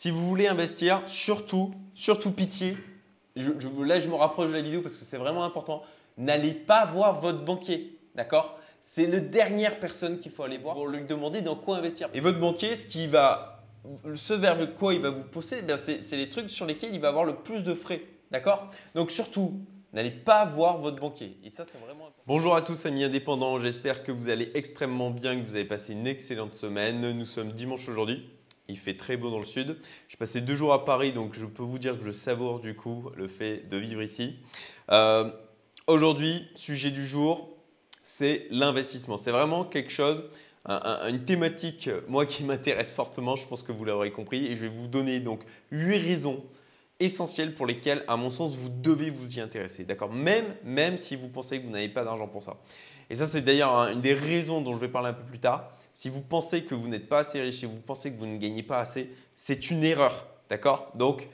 Si vous voulez investir, surtout, surtout pitié, là je me rapproche de la vidéo parce que c'est vraiment important, n'allez pas voir votre banquier, d'accord? C'est la dernière personne qu'il faut aller voir pour lui demander dans quoi investir. Et votre banquier, ce qui va, ce vers quoi il va vous pousser, eh c'est les trucs sur lesquels il va avoir le plus de frais, d'accord? Donc surtout, N'allez pas voir votre banquier. Et ça, c'est vraiment important. Bonjour à tous, amis indépendants. J'espère que vous allez extrêmement bien, que vous avez passé une excellente semaine. Nous sommes dimanche aujourd'hui. Il fait très beau dans le sud. J'ai passé deux jours à Paris, donc je peux vous dire que je savoure du coup le fait de vivre ici. Euh, aujourd'hui, sujet du jour, c'est l'investissement. C'est vraiment quelque chose, une thématique, moi qui m'intéresse fortement, je pense que vous l'aurez compris, et je vais vous donner donc huit raisons essentielles pour lesquelles, à mon sens, vous devez vous y intéresser. D'accord? Même, même si vous pensez que vous n'avez pas d'argent pour ça. Et ça, c'est d'ailleurs une des raisons dont je vais parler un peu plus tard. Si vous pensez que vous n'êtes pas assez riche, si vous pensez que vous ne gagnez pas assez, c'est une erreur. D'accord? Donc,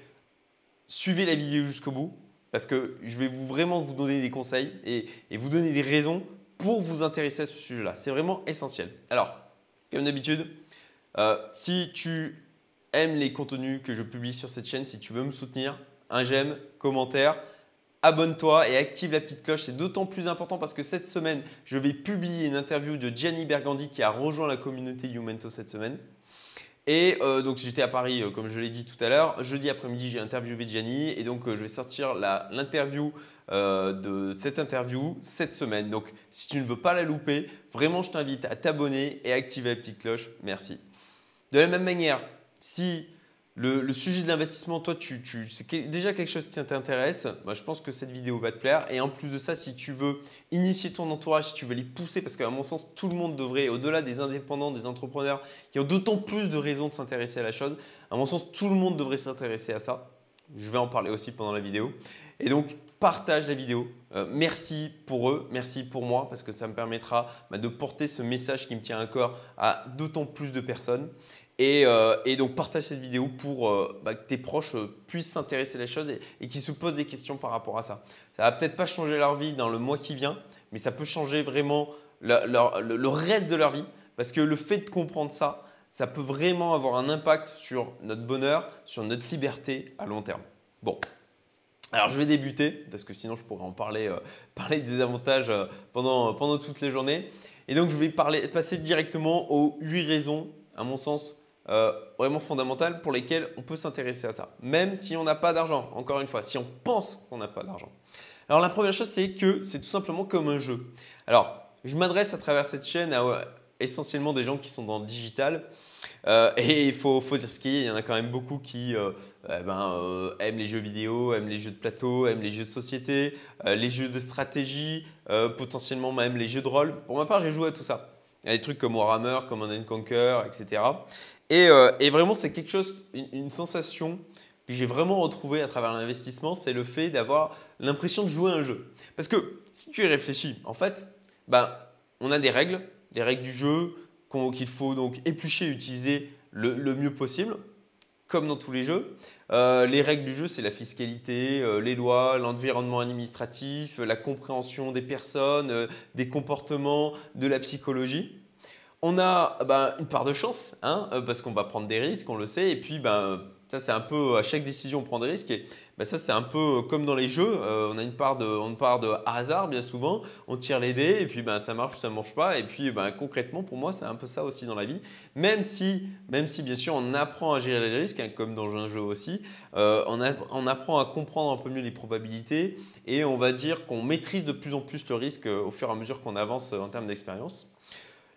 suivez la vidéo jusqu'au bout parce que je vais vous, vraiment vous donner des conseils et, vous donner des raisons pour vous intéresser à ce sujet-là. C'est vraiment essentiel. Alors, comme d'habitude, euh, si tu aimes les contenus que je publie sur cette chaîne, si tu veux me soutenir, un j'aime, commentaire, abonne-toi et active la petite cloche. C'est d'autant plus important parce que cette semaine, je vais publier une interview de Gianni Bergandi qui a rejoint la communauté Youmento cette semaine. Et euh, donc j'étais à Paris, euh, comme je l'ai dit tout à l'heure. Jeudi après-midi, j'ai interviewé Gianni et donc euh, je vais sortir l'interview de cette interview cette semaine. Donc si tu ne veux pas la louper, vraiment je t'invite à t'abonner et activer la petite cloche. Merci. De la même manière, si le, sujet de l'investissement, toi, c'est déjà quelque chose qui t'intéresse. Bah, je pense que cette vidéo va te plaire. Et en plus de ça, si tu veux initier ton entourage, si tu veux les pousser, parce qu'à mon sens, tout le monde devrait, au-delà des indépendants, des entrepreneurs, qui ont d'autant plus de raisons de s'intéresser à la chose, à mon sens, tout le monde devrait s'intéresser à ça. Je vais en parler aussi pendant la vidéo. Et donc, partage la vidéo. Euh, merci pour eux, merci pour moi, parce que ça me permettra bah, de porter ce message qui me tient à cœur à d'autant plus de personnes. Euh, et, donc partage cette vidéo pour euh, bah, que tes proches euh, puissent s'intéresser à la chose et, qu'ils se posent des questions par rapport à ça. Ça va peut-être pas changer leur vie dans le mois qui vient, mais ça peut changer vraiment le, reste de leur vie parce que le fait de comprendre ça, ça peut vraiment avoir un impact sur notre bonheur, sur notre liberté à long terme. Bon, alors je vais débuter parce que sinon je pourrais en parler, parler des avantages pendant, pendant toutes les journées. Et donc je vais passer directement aux 8 raisons, à mon sens, euh, vraiment fondamentales pour lesquelles on peut s'intéresser à ça, même si on n'a pas d'argent, encore une fois, si on pense qu'on n'a pas d'argent. Alors la première chose, c'est que c'est tout simplement comme un jeu. Alors, je m'adresse à travers cette chaîne à essentiellement des gens qui sont dans le digital. Euh, et il faut, faut, dire ce qu'il y a, il y en a quand même beaucoup qui euh, eh ben, aiment les jeux vidéo, aiment les jeux de plateau, aiment les jeux de société, les jeux de stratégie, potentiellement même les jeux de rôle. Pour ma part, j'ai joué à tout ça. Il y a des trucs comme Warhammer, comme On Conquer, etc. Euh, et, vraiment, c'est quelque chose, une, sensation que j'ai vraiment retrouvée à travers l'investissement, c'est le fait d'avoir l'impression de jouer à un jeu. Parce que si tu y réfléchis, en fait, ben, on a des règles, des règles du jeu qu'il faut donc éplucher et utiliser le, mieux possible, comme dans tous les jeux. Euh, les règles du jeu, c'est la fiscalité, euh, les lois, l'environnement administratif, la compréhension des personnes, des comportements, de la psychologie on a bah, une part de chance, hein, euh, parce qu'on va prendre des risques, on le sait, et puis ben, ça c'est un peu à chaque décision on prend des risques, et bah, ça c'est un peu comme dans les jeux, euh, on a une part de, on part de hasard bien souvent, on tire les dés, et puis ben, ça marche ou ça ne marche pas, et puis ben, concrètement pour moi c'est un peu ça aussi dans la vie, même si, même si bien sûr on apprend à gérer les risques, hein, comme dans un jeu aussi, euh, on, apprend à comprendre un peu mieux les probabilités, et on va dire qu'on maîtrise de plus en plus le risque au fur et à mesure qu'on avance en termes d'expérience.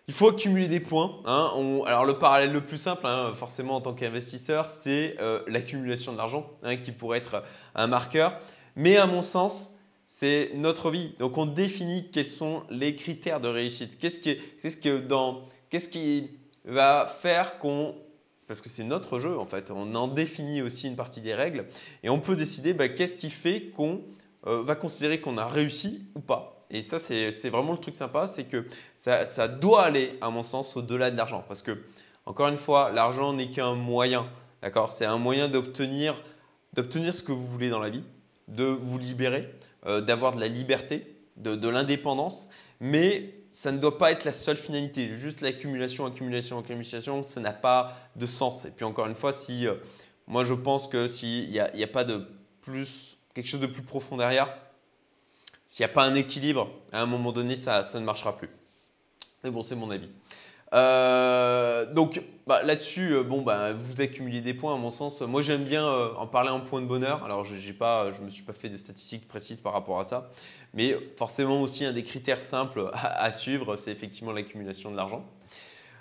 Il faut accumuler des points. Hein. alors le parallèle le plus simple, hein, forcément en tant qu'investisseur, c'est euh, l'accumulation de l'argent, hein, qui pourrait être un marqueur. Mais à mon sens, c'est notre vie. Donc on définit quels sont les critères de réussite. Qu'est-ce qui, va faire qu'on parce que c'est notre jeu en fait. On en définit aussi une partie des règles et on peut décider bah, qu'est-ce qui fait qu'on euh, va considérer qu'on a réussi ou pas. Et ça, c'est vraiment le truc sympa, c'est que ça, doit aller, à mon sens, au-delà de l'argent. Parce que, encore une fois, l'argent n'est qu'un moyen. D'accord? C'est un moyen d'obtenir ce que vous voulez dans la vie, de vous libérer, euh, d'avoir de la liberté, de, l'indépendance. Mais ça ne doit pas être la seule finalité. Juste l'accumulation, accumulation, accumulation, ça n'a pas de sens. Et puis, encore une fois, si. Euh, Moi, je pense que s'il n'y a, a, pas de plus, quelque chose de plus profond derrière, s'il n'y a pas un équilibre, à un moment donné, ça, ne marchera plus. Mais bon, c'est mon avis. Euh, donc bah, là-dessus, euh, bon, bah, vous accumulez des points à mon sens. Moi, j'aime bien euh, en parler en point de bonheur. Alors, je ne me suis pas fait de statistiques précises par rapport à ça. Mais forcément aussi, un des critères simples à suivre, c'est effectivement l'accumulation de l'argent.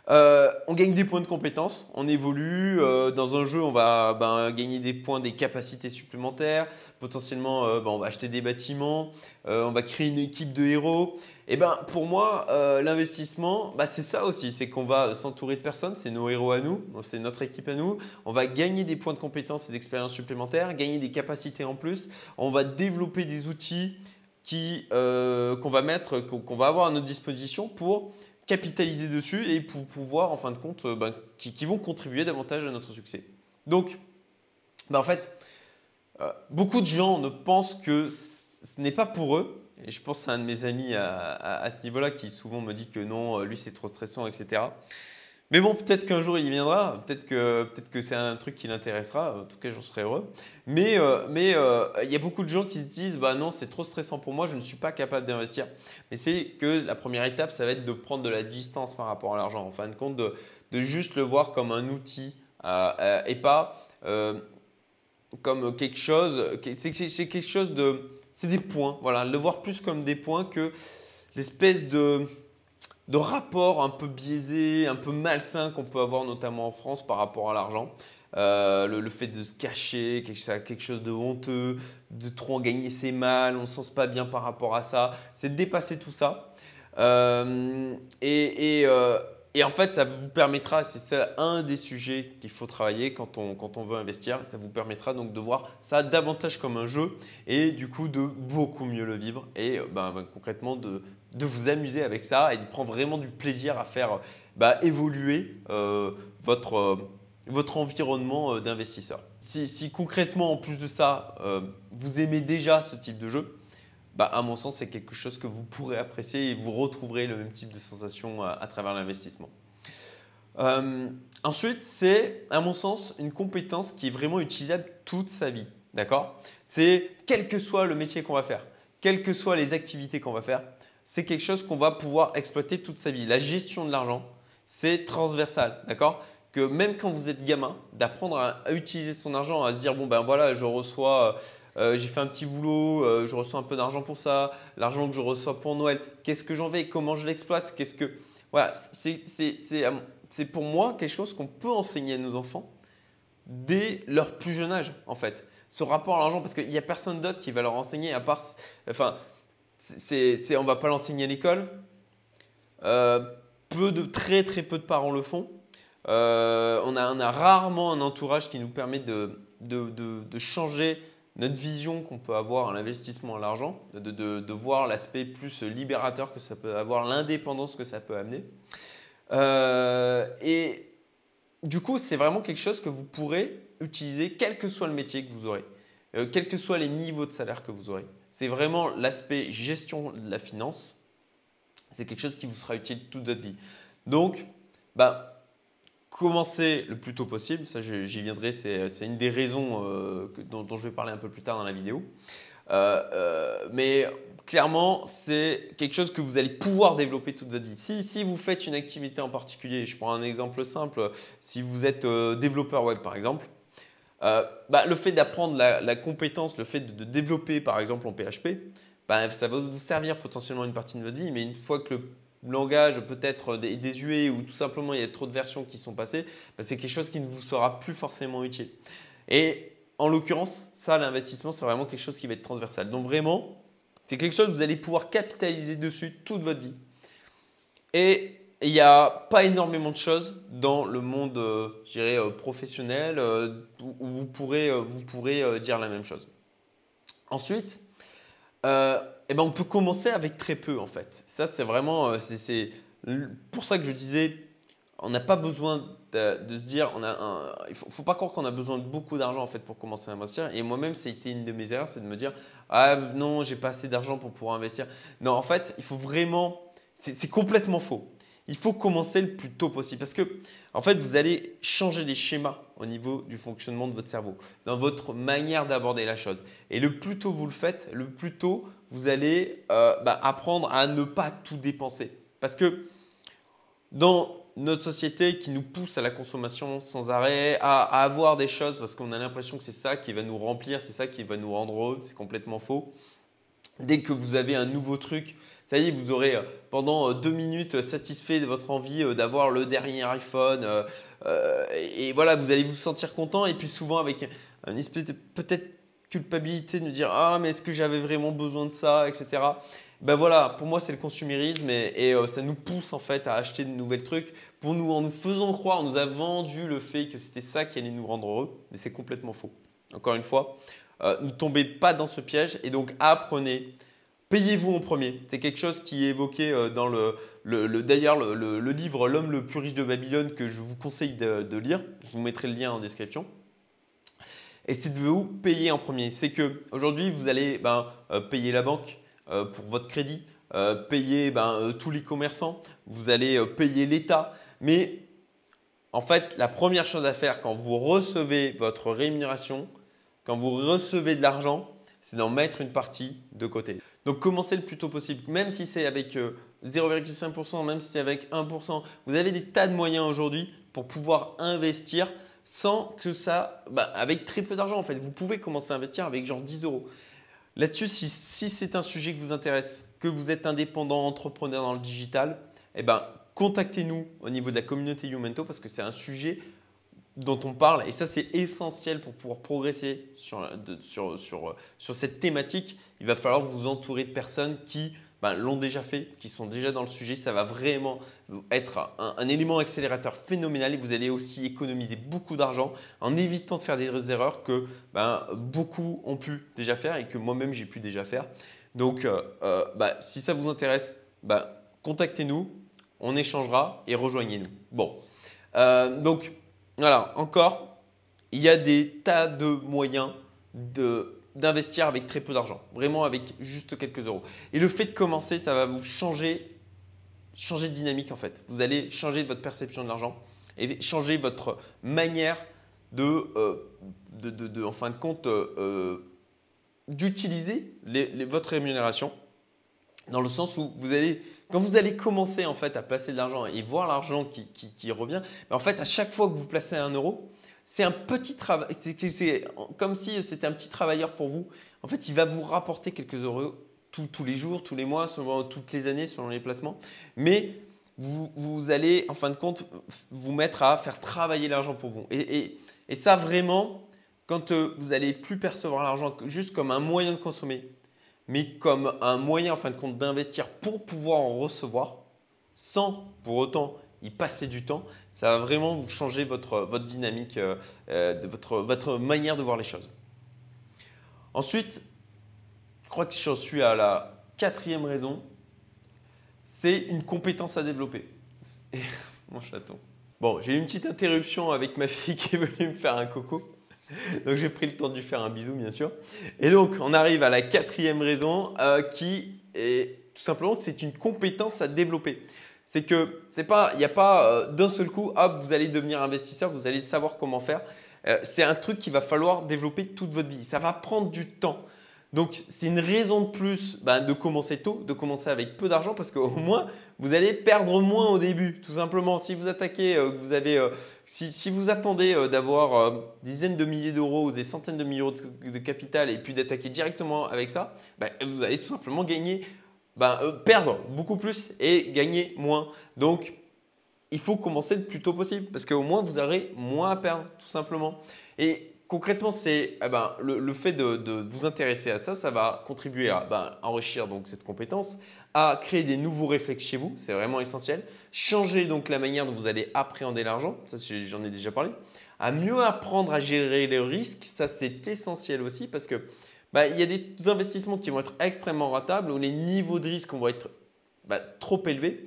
Euh, on gagne des points de compétences, on évolue. Euh, dans un jeu, on va ben, gagner des points, des capacités supplémentaires. Potentiellement, euh, ben, on va acheter des bâtiments, on va créer une équipe de héros. Et ben, pour moi, l'investissement, ben, c'est ça aussi. C'est qu'on va s'entourer de personnes, c'est nos héros à nous, c'est notre équipe à nous. On va gagner des points de compétences et d'expérience supplémentaires, gagner des capacités en plus. On va développer des outils qu'on va mettre, qu'on va avoir à notre disposition pour capitaliser dessus et pour pouvoir, en fin de compte, euh, ben, qui, vont contribuer davantage à notre succès. Donc, ben, en fait, euh, beaucoup de gens ne pensent que ce n'est pas pour eux. Et je pense à un de mes amis à ce niveau-là qui souvent me dit que non, euh, lui c'est trop stressant, etc. Mais bon, peut-être qu'un jour il y viendra, peut-être que, peut que c'est un truc qui l'intéressera, en tout cas j'en serais heureux. Mais euh, mais euh, il y a beaucoup de gens qui se disent bah non, c'est trop stressant pour moi, je ne suis pas capable d'investir. Mais c'est que la première étape, ça va être de prendre de la distance par rapport à l'argent, en fin de compte, de, de juste le voir comme un outil euh, et pas comme quelque chose, c'est quelque chose de. C'est des points, voilà, le voir plus comme des points que l'espèce de de rapport un peu biaisé, un peu malsain qu'on peut avoir notamment en France par rapport à l'argent. Euh, le, fait de se cacher, quelque, chose de honteux, de trop en gagner c'est mal, on ne se sent pas bien par rapport à ça. C'est de dépasser tout ça. Euh, et, euh, et, en fait, ça vous permettra, c'est un des sujets qu'il faut travailler quand on, quand on veut investir, ça vous permettra donc de voir ça davantage comme un jeu et du coup de beaucoup mieux le vivre et ben, ben concrètement de, de vous amuser avec ça et de prendre vraiment du plaisir à faire bah, évoluer euh, votre, euh, votre environnement euh, d'investisseur. Si, concrètement, en plus de ça, vous aimez déjà ce type de jeu, bah, à mon sens, c'est quelque chose que vous pourrez apprécier et vous retrouverez le même type de sensation à, à travers l'investissement. ensuite, c'est, à mon sens, une compétence qui est vraiment utilisable toute sa vie. D'accord? C'est quel que soit le métier qu'on va faire, quelles que soient les activités qu'on va faire, c'est quelque chose qu'on va pouvoir exploiter toute sa vie. La gestion de l'argent, c'est transversal, d'accord? Que même quand vous êtes gamin, d'apprendre à, utiliser son argent, à se dire bon ben voilà, je reçois, euh, euh, j'ai fait un petit boulot, euh, je reçois un peu d'argent pour ça, l'argent que je reçois pour Noël, qu'est-ce que j'en vais, comment je l'exploite, qu'est-ce que voilà, c'est pour moi quelque chose qu'on peut enseigner à nos enfants dès leur plus jeune âge en fait. Ce rapport à l'argent, parce qu'il n'y a personne d'autre qui va leur enseigner à part, enfin c'est, on ne va pas l'enseigner à l'école. Euh, peu de, très très peu de parents le font. Euh, on, a, a, rarement un entourage qui nous permet de changer notre vision qu'on peut avoir à l'investissement à l'argent, de, voir l'aspect plus libérateur que ça peut avoir, l'indépendance que ça peut amener. Euh, et du coup, c'est vraiment quelque chose que vous pourrez utiliser quel que soit le métier que vous aurez, quels que soient les niveaux de salaire que vous aurez c'est vraiment l'aspect gestion de la finance. C'est quelque chose qui vous sera utile toute votre vie. Donc, bah, commencez le plus tôt possible. Ça, j'y viendrai. C'est une des raisons euh, dont, je vais parler un peu plus tard dans la vidéo. Euh, euh, mais clairement, c'est quelque chose que vous allez pouvoir développer toute votre vie. Si, si, vous faites une activité en particulier, je prends un exemple simple, si vous êtes développeur web par exemple, euh, bah, le fait d'apprendre la, compétence, le fait de, développer par exemple en PHP, bah, ça va vous servir potentiellement une partie de votre vie, mais une fois que le langage peut être désuet ou tout simplement il y a trop de versions qui sont passées, bah, c'est quelque chose qui ne vous sera plus forcément utile. Et en l'occurrence, ça, l'investissement, c'est vraiment quelque chose qui va être transversal. Donc vraiment, c'est quelque chose que vous allez pouvoir capitaliser dessus toute votre vie. Il n'y a pas énormément de choses dans le monde, euh, je dirais, euh, professionnel euh, où vous pourrez, vous pourrez dire la même chose. Ensuite, eh ben on peut commencer avec très peu en fait. Ça, c'est vraiment, c'est pour ça que je disais, on n'a pas besoin de, se dire, on a il faut, faut, pas croire qu'on a besoin de beaucoup d'argent en fait pour commencer à investir. Et moi-même, c'était une de mes erreurs, c'est de me dire, ah non, j'ai pas assez d'argent pour pouvoir investir. Non, en fait, il faut vraiment, c'est complètement faux il faut commencer le plus tôt possible parce que en fait, vous allez changer des schémas au niveau du fonctionnement de votre cerveau, dans votre manière d'aborder la chose. Et le plus tôt vous le faites, le plus tôt vous allez euh, bah, apprendre à ne pas tout dépenser. Parce que dans notre société qui nous pousse à la consommation sans arrêt, à, avoir des choses parce qu'on a l'impression que c'est ça qui va nous remplir, c'est ça qui va nous rendre heureux, c'est complètement faux. Dès que vous avez un nouveau truc, ça y est, vous aurez euh, pendant euh, deux minutes satisfait de votre envie euh, d'avoir le dernier iPhone. Et voilà, vous allez vous sentir content. Et puis souvent avec une espèce de peut-être culpabilité de nous dire Ah, mais est-ce que j'avais vraiment besoin de ça, etc. Ben voilà, pour moi, c'est le consumérisme et, ça nous pousse en fait à acheter de nouvelles trucs pour nous, en nous faisant croire, on nous a vendu le fait que c'était ça qui allait nous rendre heureux, mais c'est complètement faux. Encore une fois, euh, ne tombez pas dans ce piège et donc apprenez. Payez-vous en premier. C'est quelque chose qui est évoqué euh, dans le, le, d'ailleurs le, livre L'homme le plus riche de Babylone que je vous conseille de, lire. Je vous mettrai le lien en description. Et c'est de vous payer en premier. C'est que aujourd'hui vous allez ben, euh, payer la banque pour votre crédit, payer ben, tous les commerçants, vous allez payer l'État. Mais en fait, la première chose à faire quand vous recevez votre rémunération, quand vous recevez de l'argent, c'est d'en mettre une partie de côté. Donc commencez le plus tôt possible, même si c'est avec 0,5%, euh, même si c'est avec 1%. Vous avez des tas de moyens aujourd'hui pour pouvoir investir sans que ça, bah, avec très peu d'argent en fait. Vous pouvez commencer à investir avec genre 10 euros. Là-dessus, si, c'est un sujet qui vous intéresse, que vous êtes indépendant, entrepreneur dans le digital, eh ben, contactez-nous au niveau de la communauté Youmento parce que c'est un sujet dont on parle. Et ça, c'est essentiel pour pouvoir progresser sur, sur, sur, sur, cette thématique. Il va falloir vous entourer de personnes qui ben, l'ont déjà fait, qui sont déjà dans le sujet. Ça va vraiment être un, élément accélérateur phénoménal et vous allez aussi économiser beaucoup d'argent en évitant de faire des erreurs que ben, beaucoup ont pu déjà faire et que moi-même j'ai pu déjà faire. Donc, euh, euh, bah, si ça vous intéresse, contactez-nous, on échangera et rejoignez-nous. Bon, euh, donc voilà, encore, il y a des tas de moyens d'investir avec très peu d'argent, vraiment avec juste quelques euros. Et le fait de commencer, ça va vous changer, changer de dynamique en fait. Vous allez changer votre perception de l'argent et changer votre manière de, euh, de, en fin de compte, euh, d'utiliser votre rémunération dans le sens où vous allez quand vous allez commencer en fait à placer de l'argent et voir l'argent qui, revient, en fait à chaque fois que vous placez un euro, c'est un petit travail, c'est comme si c'était un petit travailleur pour vous. En fait, il va vous rapporter quelques euros tous les jours, tous les mois, selon, toutes les années, selon les placements. Mais vous, allez, en fin de compte, vous mettre à faire travailler l'argent pour vous. Et, et, ça, vraiment, quand euh, vous allez plus percevoir l'argent juste comme un moyen de consommer, mais comme un moyen en fin de compte d'investir pour pouvoir en recevoir sans pour autant y passer du temps, ça va vraiment vous changer votre, votre dynamique, euh, euh, votre, votre manière de voir les choses. Ensuite, je crois que j'en suis à la quatrième raison, c'est une compétence à développer. Mon chaton. Bon, j'ai eu une petite interruption avec ma fille qui est venue me faire un coco. Donc j'ai pris le temps de lui faire un bisou, bien sûr. Et donc on arrive à la quatrième raison euh, qui est tout simplement que c'est une compétence à développer. C'est que c'est pas, il n'y a pas euh, d'un seul coup, hop, vous allez devenir investisseur, vous allez savoir comment faire. Euh, c'est un truc qu'il va falloir développer toute votre vie. Ça va prendre du temps. Donc, c'est une raison de plus bah, de commencer tôt, de commencer avec peu d'argent parce qu'au moins, vous allez perdre moins au début. Tout simplement, si vous attaquez, euh, vous avez, euh, si, vous attendez euh, d'avoir dizaines de milliers d'euros ou des centaines de millions de, capital et puis d'attaquer directement avec ça, bah, vous allez tout simplement gagner, bah, perdre beaucoup plus et gagner moins. Donc, il faut commencer le plus tôt possible parce qu'au moins, vous aurez moins à perdre, tout simplement. Et concrètement, c'est eh ben, le, fait de, vous intéresser à ça, ça va contribuer à ben, enrichir donc cette compétence, à créer des nouveaux réflexes chez vous, c'est vraiment essentiel. Changer donc la manière dont vous allez appréhender l'argent, ça j'en ai déjà parlé. À mieux apprendre à gérer les risques, ça c'est essentiel aussi parce que ben, il y a des investissements qui vont être extrêmement rentables où les niveaux de risque vont être trop élevés.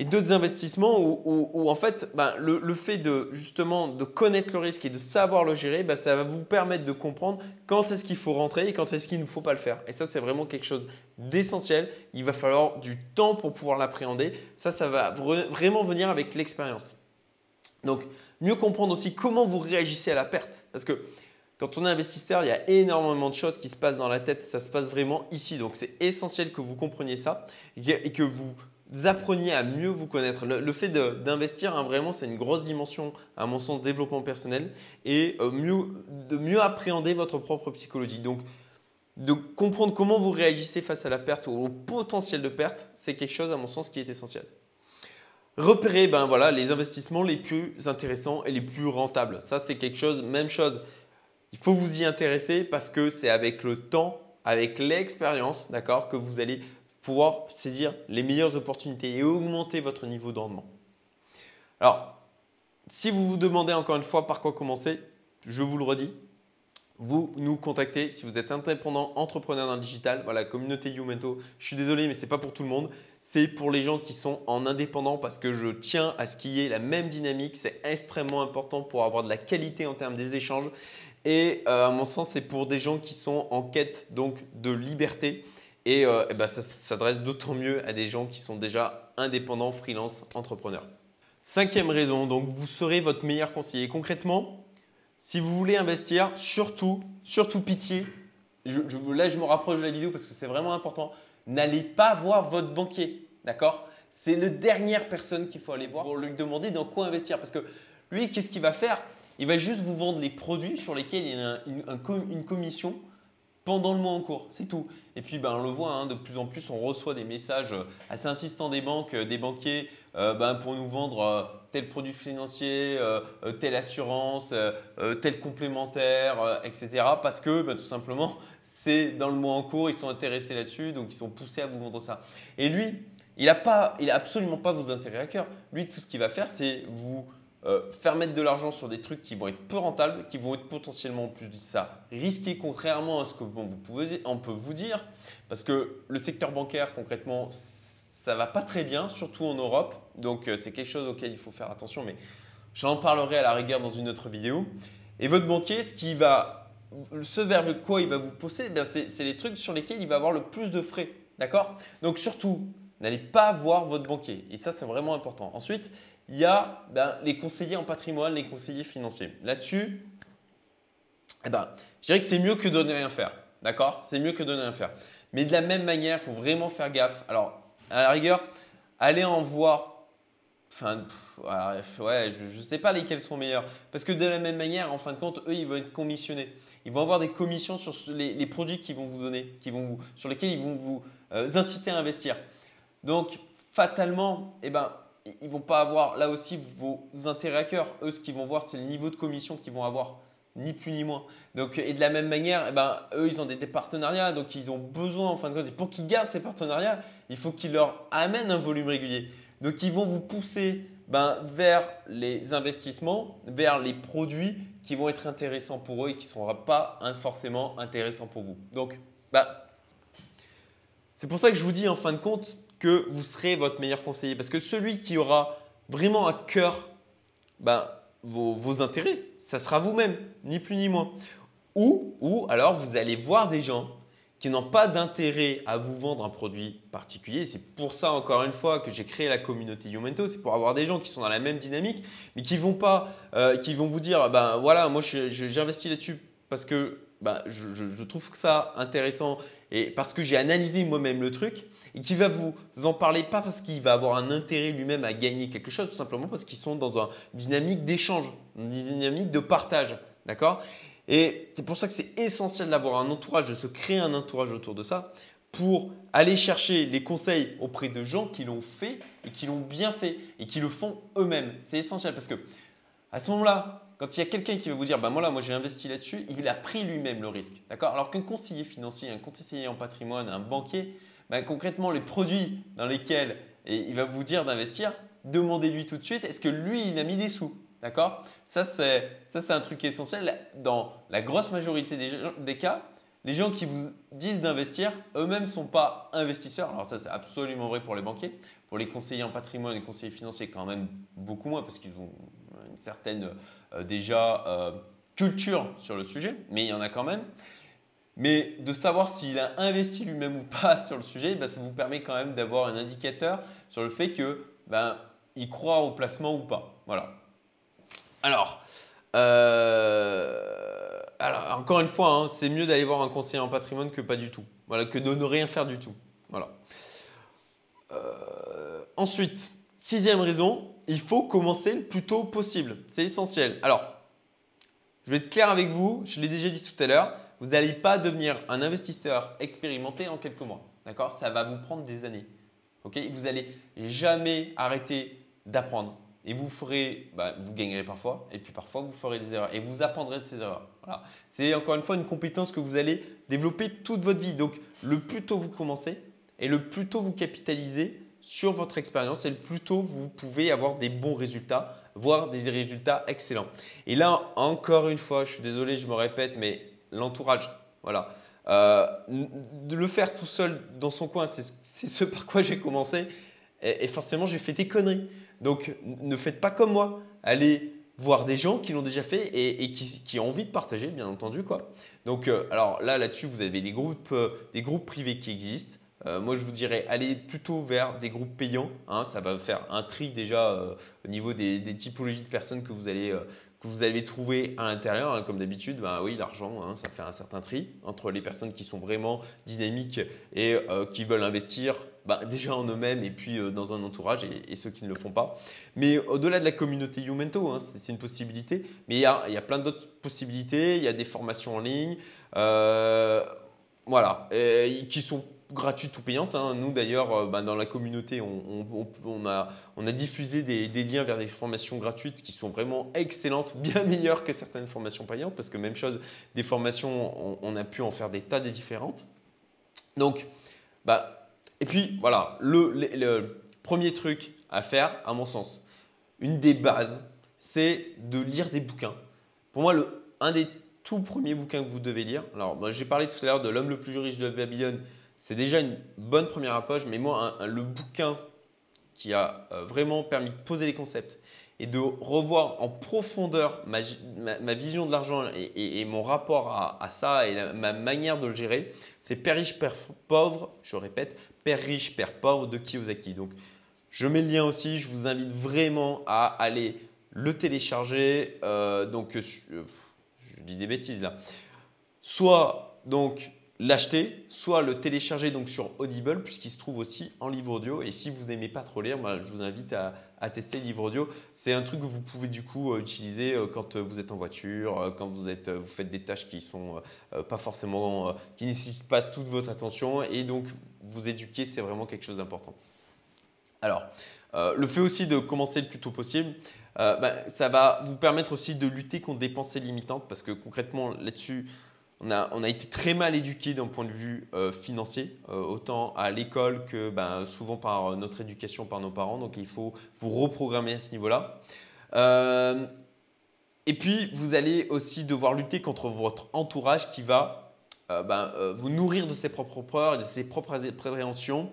Et d'autres investissements où, en fait, ben, le, fait de justement de connaître le risque et de savoir le gérer, ben, ça va vous permettre de comprendre quand est-ce qu'il faut rentrer et quand est-ce qu'il ne faut pas le faire. Et ça, c'est vraiment quelque chose d'essentiel. Il va falloir du temps pour pouvoir l'appréhender. Ça, ça va vraiment venir avec l'expérience. Donc, mieux comprendre aussi comment vous réagissez à la perte. Parce que quand on est investisseur, il y a énormément de choses qui se passent dans la tête. Ça se passe vraiment ici. Donc, c'est essentiel que vous compreniez ça et que vous appreniez à mieux vous connaître. Le, fait d'investir, hein, vraiment, c'est une grosse dimension, à mon sens, développement personnel et euh, mieux, de mieux appréhender votre propre psychologie. Donc, de comprendre comment vous réagissez face à la perte ou au potentiel de perte, c'est quelque chose, à mon sens, qui est essentiel. Repérer ben voilà, les investissements les plus intéressants et les plus rentables. Ça, c'est quelque chose, même chose. Il faut vous y intéresser parce que c'est avec le temps, avec l'expérience, d'accord, que vous allez pouvoir saisir les meilleures opportunités et augmenter votre niveau de rendement. Alors, si vous vous demandez encore une fois par quoi commencer, je vous le redis, vous nous contactez si vous êtes indépendant, entrepreneur dans le digital. Voilà, communauté Youmento. Je suis désolé, mais ce n'est pas pour tout le monde. C'est pour les gens qui sont en indépendant parce que je tiens à ce qu'il y ait la même dynamique. C'est extrêmement important pour avoir de la qualité en termes des échanges. Et euh, à mon sens, c'est pour des gens qui sont en quête donc de liberté et, euh, eh ben, ça s'adresse d'autant mieux à des gens qui sont déjà indépendants, freelance, entrepreneurs. Cinquième raison, donc vous serez votre meilleur conseiller. Concrètement, si vous voulez investir, surtout, surtout pitié, là je me rapproche de la vidéo parce que c'est vraiment important, n'allez pas voir votre banquier, d'accord? C'est la dernière personne qu'il faut aller voir pour lui demander dans quoi investir. Parce que lui, qu'est-ce qu'il va faire? Il va juste vous vendre les produits sur lesquels il y a une commission pendant le mois en cours, c'est tout. Et puis ben, on le voit, hein, de plus en plus on reçoit des messages assez insistants des banques, euh, des banquiers euh, ben, pour nous vendre euh, tel produit financier, telle assurance, tel complémentaire, etc. Parce que ben, tout simplement c'est dans le mois en cours, ils sont intéressés là-dessus, donc ils sont poussés à vous vendre ça. Et lui, il n'a absolument pas vos intérêts à cœur. Lui, tout ce qu'il va faire, c'est vous euh, faire mettre de l'argent sur des trucs qui vont être peu rentables, qui vont être potentiellement en plus de ça risqués, contrairement à ce que vous pouvez, on peut vous dire, parce que le secteur bancaire concrètement, ça va pas très bien, surtout en Europe. Donc euh, c'est quelque chose auquel il faut faire attention, mais j'en parlerai à la rigueur dans une autre vidéo. Et votre banquier, ce qui va, ce vers quoi il va vous pousser, eh c'est les trucs sur lesquels il va avoir le plus de frais, d'accord? Donc surtout, n'allez pas voir votre banquier. Et ça, c'est vraiment important. Ensuite, il y a ben, les conseillers en patrimoine, les conseillers financiers. Là-dessus, eh ben, je dirais que c'est mieux que de ne rien faire. D'accord? C'est mieux que de ne rien faire. Mais de la même manière, il faut vraiment faire gaffe. Alors, à la rigueur, allez en voir. Enfin, ouais, je ne sais pas lesquels sont meilleurs. Parce que de la même manière, en fin de compte, eux, ils vont être commissionnés. Ils vont avoir des commissions sur les, produits qu'ils vont vous donner, qui vont vous, sur lesquels ils vont vous euh, inciter à investir. Donc, fatalement, eh ben, ils vont pas avoir là aussi vos intérêts à cœur. Eux, ce qu'ils vont voir, c'est le niveau de commission qu'ils vont avoir, ni plus ni moins. Donc, et de la même manière, eh ben, eux, ils ont des, partenariats, donc ils ont besoin, en fin de compte, pour qu'ils gardent ces partenariats, il faut qu'ils leur amènent un volume régulier. Donc, ils vont vous pousser ben, vers les investissements, vers les produits qui vont être intéressants pour eux et qui ne seront pas forcément intéressants pour vous. Donc, bah, c'est pour ça que je vous dis en fin de compte, que vous serez votre meilleur conseiller. Parce que celui qui aura vraiment à cœur ben, vos, intérêts, ça sera vous-même, ni plus ni moins. Ou, ou alors vous allez voir des gens qui n'ont pas d'intérêt à vous vendre un produit particulier. C'est pour ça, encore une fois, que j'ai créé la communauté Youmento. C'est pour avoir des gens qui sont dans la même dynamique, mais qui vont pas, euh, qui vont vous dire, ben voilà, moi j'ai investi là-dessus parce que je, je, trouve que ça intéressant et parce que j'ai analysé moi-même le truc et qui va vous en parler pas parce qu'il va avoir un intérêt lui-même à gagner quelque chose, tout simplement parce qu'ils sont dans une dynamique d'échange, une dynamique de partage. D'accord? Et c'est pour ça que c'est essentiel d'avoir un entourage, de se créer un entourage autour de ça pour aller chercher les conseils auprès de gens qui l'ont fait et qui l'ont bien fait et qui le font eux-mêmes. C'est essentiel parce que à ce moment-là, quand il y a quelqu'un qui va vous dire, bah moi là, moi j'ai investi là-dessus, il a pris lui-même le risque. D'accord? Alors qu'un conseiller financier, un conseiller en patrimoine, un banquier, bah, concrètement, les produits dans lesquels il va vous dire d'investir, demandez-lui tout de suite, est-ce que lui, il a mis des sous D'accord? Ça, c'est un truc essentiel. Dans la grosse majorité des, des cas, les gens qui vous disent d'investir, eux-mêmes ne sont pas investisseurs. Alors ça, c'est absolument vrai pour les banquiers. Pour les conseillers en patrimoine et conseillers financiers, quand même beaucoup moins parce qu'ils ont une certaine euh, déjà euh, culture sur le sujet, mais il y en a quand même. Mais de savoir s'il a investi lui-même ou pas sur le sujet, ben, ça vous permet quand même d'avoir un indicateur sur le fait que ben, il croit au placement ou pas. Voilà. Alors, euh, alors encore une fois, hein, c'est mieux d'aller voir un conseiller en patrimoine que pas du tout. Que de ne rien faire du tout. Voilà. Ensuite, sixième raison, il faut commencer le plus tôt possible. C'est essentiel. Alors, je vais être clair avec vous, je l'ai déjà dit tout à l'heure, vous n'allez pas devenir un investisseur expérimenté en quelques mois. D'accord? Ça va vous prendre des années. Ok? Vous n'allez jamais arrêter d'apprendre. Et vous ferez, bah, vous gagnerez parfois, et puis parfois vous ferez des erreurs, et vous apprendrez de ces erreurs. Voilà. C'est encore une fois une compétence que vous allez développer toute votre vie. Donc, le plus tôt vous commencez, et le plus tôt vous capitalisez sur votre expérience, et plus tôt vous pouvez avoir des bons résultats, voire des résultats excellents. Et là, encore une fois, je suis désolé, je me répète, mais l'entourage, voilà. Euh, de le faire tout seul dans son coin, c'est ce par quoi j'ai commencé. Et, forcément, j'ai fait des conneries. Donc, ne faites pas comme moi. Allez voir des gens qui l'ont déjà fait et, qui, ont envie de partager, bien entendu. Quoi. Donc, euh, alors là, là-dessus, vous avez des groupes, euh, des groupes privés qui existent. Moi, je vous dirais, allez plutôt vers des groupes payants. Hein. ça va faire un tri déjà au niveau des, typologies de personnes que vous allez, que vous allez trouver à l'intérieur. Hein, comme d'habitude, ben oui, l'argent, hein, ça fait un certain tri entre les personnes qui sont vraiment dynamiques et euh, qui veulent investir ben, déjà en eux-mêmes et puis euh, dans un entourage et, ceux qui ne le font pas. Mais au-delà de la communauté Youmento, c'est une possibilité. Mais il y a, y a plein d'autres possibilités. Il y a des formations en ligne. Euh, voilà, qui sont gratuite ou payante. Hein. Nous, d'ailleurs, euh, bah, dans la communauté, on, a, diffusé des, liens vers des formations gratuites qui sont vraiment excellentes, bien meilleures que certaines formations payantes, parce que même chose, des formations, on, a pu en faire des tas de différentes. Donc, bah, et puis voilà, le, premier truc à faire, à mon sens, une des bases, c'est de lire des bouquins. Pour moi, un des tout premiers bouquins que vous devez lire, alors j'ai parlé tout à l'heure de L'homme le plus riche de Babylone, c'est déjà une bonne première approche, mais moi, le bouquin qui a euh, vraiment permis de poser les concepts et de revoir en profondeur ma, vision de l'argent et, mon rapport à, ça et ma manière de le gérer, c'est Père riche, Père pauvre, je répète, Père riche, Père pauvre de Kiyosaki. Donc, je mets le lien aussi, je vous invite vraiment à aller le télécharger. Euh, donc, euh, je dis des bêtises là. Soit donc l'acheter, soit le télécharger donc sur Audible, puisqu'il se trouve aussi en livre audio. Et si vous n'aimez pas trop lire, bah, je vous invite à, tester le livre audio. C'est un truc que vous pouvez du coup euh, utiliser euh, quand euh, vous êtes en voiture, quand vous, êtes, vous faites des tâches qui sont pas forcément, qui nécessitent pas toute votre attention. Et donc, vous éduquer, c'est vraiment quelque chose d'important. Alors, le fait aussi de commencer le plus tôt possible, bah, ça va vous permettre aussi de lutter contre des pensées limitantes parce que concrètement là-dessus, on a, été très mal éduqué d'un point de vue euh, financier, euh, autant à l'école que ben, souvent par notre éducation par nos parents. Donc il faut vous reprogrammer à ce niveau-là. Euh, et puis vous allez aussi devoir lutter contre votre entourage qui va ben, vous nourrir de ses propres peurs, de ses propres préventions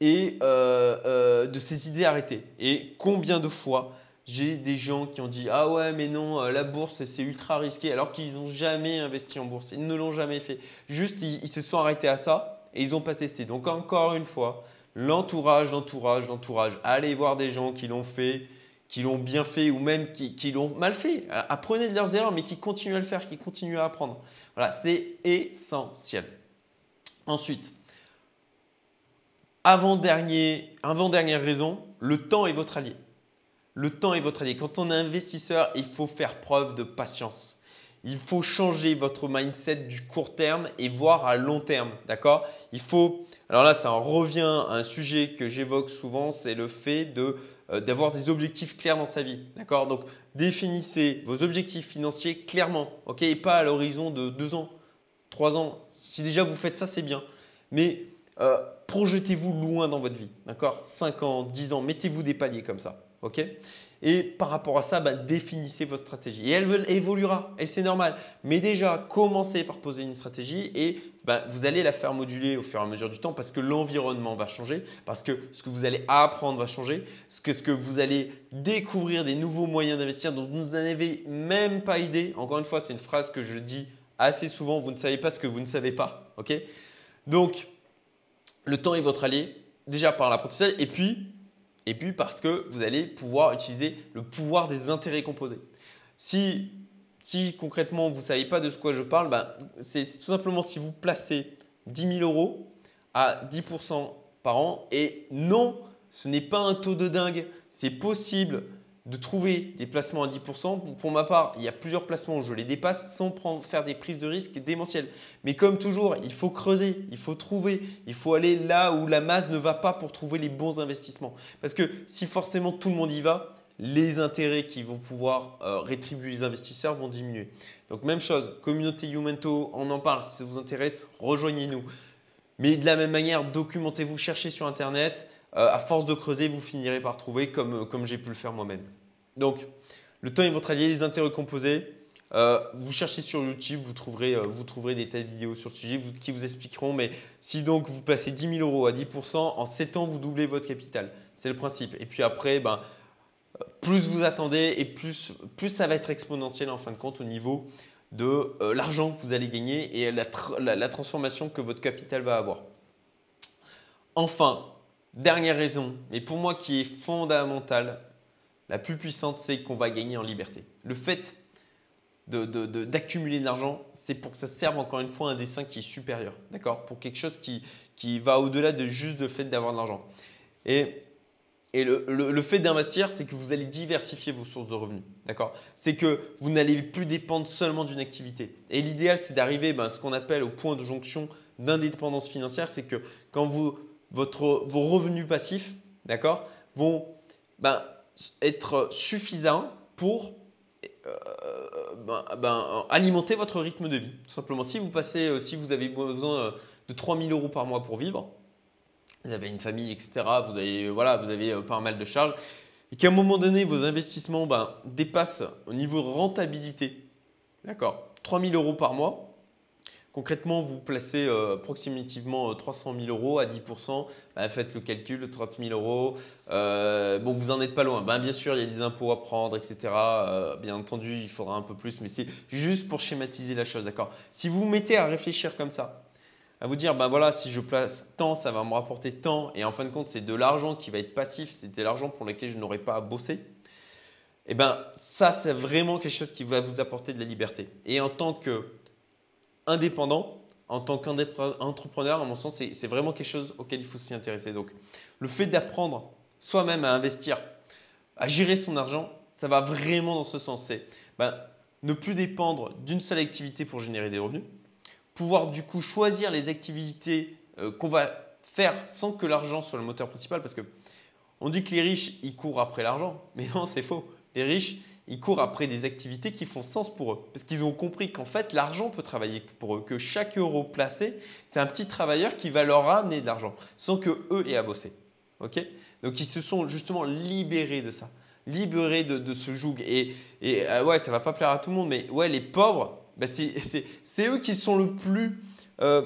et de ses idées arrêtées. Et combien de fois j'ai des gens qui ont dit Ah ouais, mais non, euh, la bourse, c'est ultra risqué, alors qu'ils n'ont jamais investi en bourse. Ils ne l'ont jamais fait. Juste, ils, se sont arrêtés à ça et ils n'ont pas testé. Donc, encore une fois, l'entourage, l'entourage, l'entourage. Allez voir des gens qui l'ont fait, qui l'ont bien fait ou même qui, l'ont mal fait. Apprenez de leurs erreurs, mais qui continuent à le faire, qui continuent à apprendre. Voilà, c'est essentiel. Ensuite, avant-dernière avant -dernière raison, le temps est votre allié. Le temps est votre allié. Quand on est investisseur, il faut faire preuve de patience. Il faut changer votre mindset du court terme et voir à long terme. D'accord? Il faut. Alors là, ça revient à un sujet que j'évoque souvent c'est le fait euh, d'avoir des objectifs clairs dans sa vie. D'accord? Donc, définissez vos objectifs financiers clairement. OK? Et pas à l'horizon de deux ans, trois ans. Si déjà vous faites ça, c'est bien. Mais euh, projetez-vous loin dans votre vie. D'accord? 5 ans, 10 ans, mettez-vous des paliers comme ça. OK Et par rapport à ça, bah, définissez votre stratégie. Et elle évoluera, et c'est normal. Mais déjà, commencez par poser une stratégie et bah, vous allez la faire moduler au fur et à mesure du temps parce que l'environnement va changer, parce que ce que vous allez apprendre va changer, ce que, ce que vous allez découvrir des nouveaux moyens d'investir dont vous n'avez même pas idée. Encore une fois, c'est une phrase que je dis assez souvent, vous ne savez pas ce que vous ne savez pas. ok Donc, le temps est votre allié, déjà par l'apprentissage, et puis et puis parce que vous allez pouvoir utiliser le pouvoir des intérêts composés. Si, si concrètement vous ne savez pas de ce quoi je parle, ben, c'est tout simplement si vous placez 10 000 euros à 10% par an. Et non, ce n'est pas un taux de dingue, c'est possible de trouver des placements à 10%. Pour ma part, il y a plusieurs placements où je les dépasse sans faire des prises de risque démentielles. Mais comme toujours, il faut creuser, il faut trouver, il faut aller là où la masse ne va pas pour trouver les bons investissements. Parce que si forcément tout le monde y va, les intérêts qui vont pouvoir euh, rétribuer les investisseurs vont diminuer. Donc même chose, communauté Youmento, on en parle. Si ça vous intéresse, rejoignez-nous. Mais de la même manière, documentez-vous, cherchez sur Internet. Euh, à force de creuser, vous finirez par trouver comme, euh, comme j'ai pu le faire moi-même. Donc, le temps est votre allié, les intérêts composés. Euh, vous cherchez sur YouTube, vous trouverez, vous trouverez des tas de vidéos sur ce sujet qui vous expliqueront. Mais si donc vous placez 10 000 euros à 10%, en 7 ans, vous doublez votre capital. C'est le principe. Et puis après, ben, plus vous attendez et plus, plus ça va être exponentiel en fin de compte au niveau de l'argent que vous allez gagner et la transformation que votre capital va avoir. Enfin, Dernière raison, mais pour moi qui est fondamentale, la plus puissante, c'est qu'on va gagner en liberté. Le fait d'accumuler de, l'argent, c'est pour que ça serve encore une fois un dessin qui est supérieur, d'accord? Pour quelque chose qui, qui va au-delà de juste le fait d'avoir de l'argent. Et, et le, le, fait d'investir, c'est que vous allez diversifier vos sources de revenus, d'accord? C'est que vous n'allez plus dépendre seulement d'une activité. Et l'idéal, c'est d'arriver ben, à ce qu'on appelle au point de jonction d'indépendance financière, c'est que quand vous votre, vos revenus passifs, d'accord, vont ben, être suffisants pour euh, ben, ben, alimenter votre rythme de vie. Tout simplement, si vous passez, euh, si vous avez besoin euh, de 3000 euros par mois pour vivre, vous avez une famille, etc., vous avez, voilà, vous avez pas mal de charges, et qu'à un moment donné, vos investissements ben, dépassent au niveau rentabilité, d'accord, 3000 euros par mois, Concrètement, vous placez euh, approximativement 300 euh, 000 euros à 10%. Bah, faites le calcul, 30 000 euros. Euh, bon, vous en êtes pas loin. Ben, bien sûr, il y a des impôts à prendre, etc. bien entendu, il faudra un peu plus, mais c'est juste pour schématiser la chose. D'accord? Si vous vous mettez à réfléchir comme ça, à vous dire, ben voilà, si je place tant, ça va me rapporter tant, et en fin de compte, c'est de l'argent qui va être passif, c'est de l'argent pour lequel je n'aurai pas à bosser. Et eh ben ça, c'est vraiment quelque chose qui va vous apporter de la liberté. Et en tant que indépendant, en tant qu'entrepreneur, à mon sens, c'est vraiment quelque chose auquel il faut s'y intéresser. Donc, le fait d'apprendre soi-même à investir, à gérer son argent, ça va vraiment dans ce sens. C'est ben, ne plus dépendre d'une seule activité pour générer des revenus, pouvoir du coup choisir les activités euh, qu'on va faire sans que l'argent soit le moteur principal, parce que on dit que les riches, ils courent après l'argent, mais non, c'est faux. Les riches, ils courent après des activités qui font sens pour eux. Parce qu'ils ont compris qu'en fait, l'argent peut travailler pour eux, que chaque euro placé, c'est un petit travailleur qui va leur ramener de l'argent sans que eux aient à bosser. Donc, ils se sont justement libérés de ça, libérés de, ce joug. Et, et euh, ouais, ça va pas plaire à tout le monde, mais ouais, les pauvres, bah, c'est eux qui sont le plus, euh,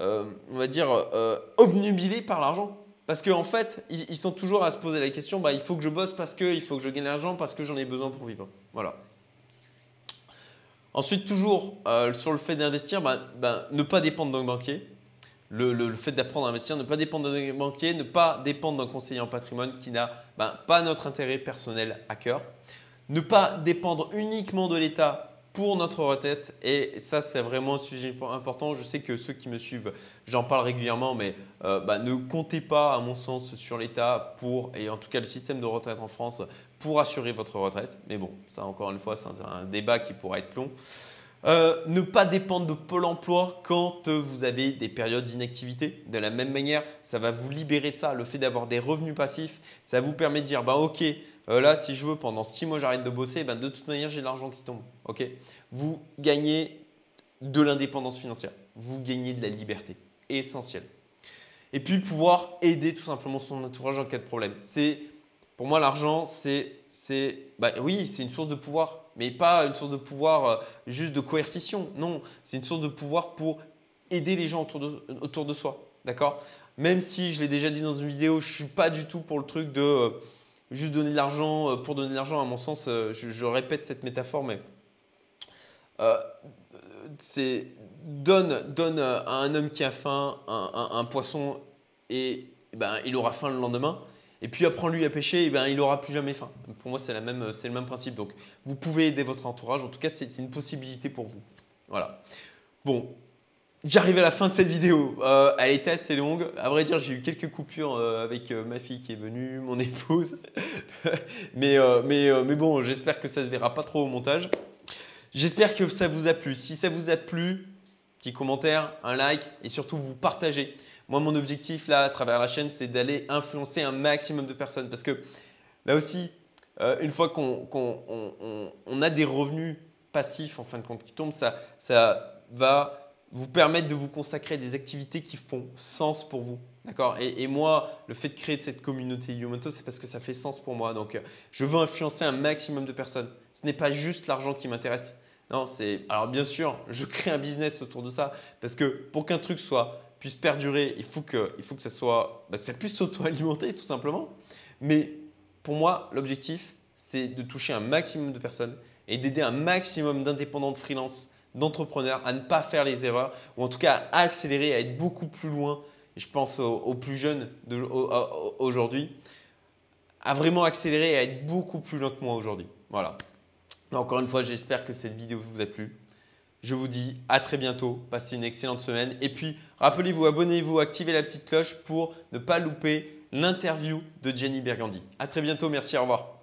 euh, on va dire, obnubilés par l'argent. Parce qu'en en fait, ils, sont toujours à se poser la question bah, il faut que je bosse parce que, il faut que je gagne l'argent parce que j'en ai besoin pour vivre. Voilà. Ensuite, toujours euh, sur le fait d'investir, bah, bah, ne pas dépendre d'un banquier. Le, fait d'apprendre à investir, ne pas dépendre d'un banquier, ne pas dépendre d'un conseiller en patrimoine qui n'a pas notre intérêt personnel à cœur. Ne pas dépendre uniquement de l'État pour notre retraite. Et ça, c'est vraiment un sujet important. Je sais que ceux qui me suivent, j'en parle régulièrement, mais euh, bah, ne comptez pas, à mon sens, sur l'État pour, et en tout cas le système de retraite en France, pour assurer votre retraite. Mais bon, ça, encore une fois, c'est un débat qui pourra être long. Euh, ne pas dépendre de Pôle emploi quand euh, vous avez des périodes d'inactivité. De la même manière, ça va vous libérer de ça. Le fait d'avoir des revenus passifs, ça vous permet de dire bah, Ok, euh, là, si je veux, pendant six mois, j'arrête de bosser, ben, de toute manière, j'ai de l'argent qui tombe. Ok? Vous gagnez de l'indépendance financière. Vous gagnez de la liberté. Essentiel. Et puis, pouvoir aider tout simplement son entourage en cas de problème. C'est Pour moi, l'argent, c'est, bah oui, c'est une source de pouvoir, mais pas une source de pouvoir euh, juste de coercition. Non, c'est une source de pouvoir pour aider les gens autour de, soi. D'accord? Même si je l'ai déjà dit dans une vidéo, je ne suis pas du tout pour le truc de euh, juste donner de l'argent pour donner de l'argent. À mon sens, je, répète cette métaphore, mais donne à un homme qui a faim un, poisson et, ben, il aura faim le lendemain. Et puis apprends-lui à pêcher, et ben, il n'aura plus jamais faim. Pour moi, c'est le même principe. Donc, vous pouvez aider votre entourage. En tout cas, c'est une possibilité pour vous. Voilà. Bon, j'arrive à la fin de cette vidéo. Euh, elle était assez longue. À vrai dire, j'ai eu quelques coupures euh, avec euh, ma fille qui est venue, mon épouse. mais, mais, mais bon, j'espère que ça ne se verra pas trop au montage. J'espère que ça vous a plu. Si ça vous a plu, petit commentaire, un like et surtout vous partagez. Moi, mon objectif là, à travers la chaîne, c'est d'aller influencer un maximum de personnes parce que là aussi, euh, une fois qu'on a des revenus passifs en fin de compte qui tombent, ça, ça va vous permettre de vous consacrer à des activités qui font sens pour vous. D'accord? Et, moi, le fait de créer cette communauté Yomoto, c'est parce que ça fait sens pour moi. Donc, je veux influencer un maximum de personnes. Ce n'est pas juste l'argent qui m'intéresse. Non, c'est. Alors, bien sûr, je crée un business autour de ça parce que pour qu'un truc soit puisse perdurer, il faut que, il faut que ça soit, bah, ça puisse s'auto-alimenter tout simplement. Mais pour moi, l'objectif, c'est de toucher un maximum de personnes et d'aider un maximum d'indépendants de freelance, d'entrepreneurs à ne pas faire les erreurs ou en tout cas à accélérer, à être beaucoup plus loin je pense aux, plus jeunes aujourd'hui, à vraiment accélérer et à être beaucoup plus loin que moi aujourd'hui. Voilà. Encore une fois, j'espère que cette vidéo vous a plu. Je vous dis à très bientôt. Passez une excellente semaine. Et puis, rappelez-vous, abonnez-vous, activez la petite cloche pour ne pas louper l'interview de Jenny Bergandi. À très bientôt. Merci. Au revoir.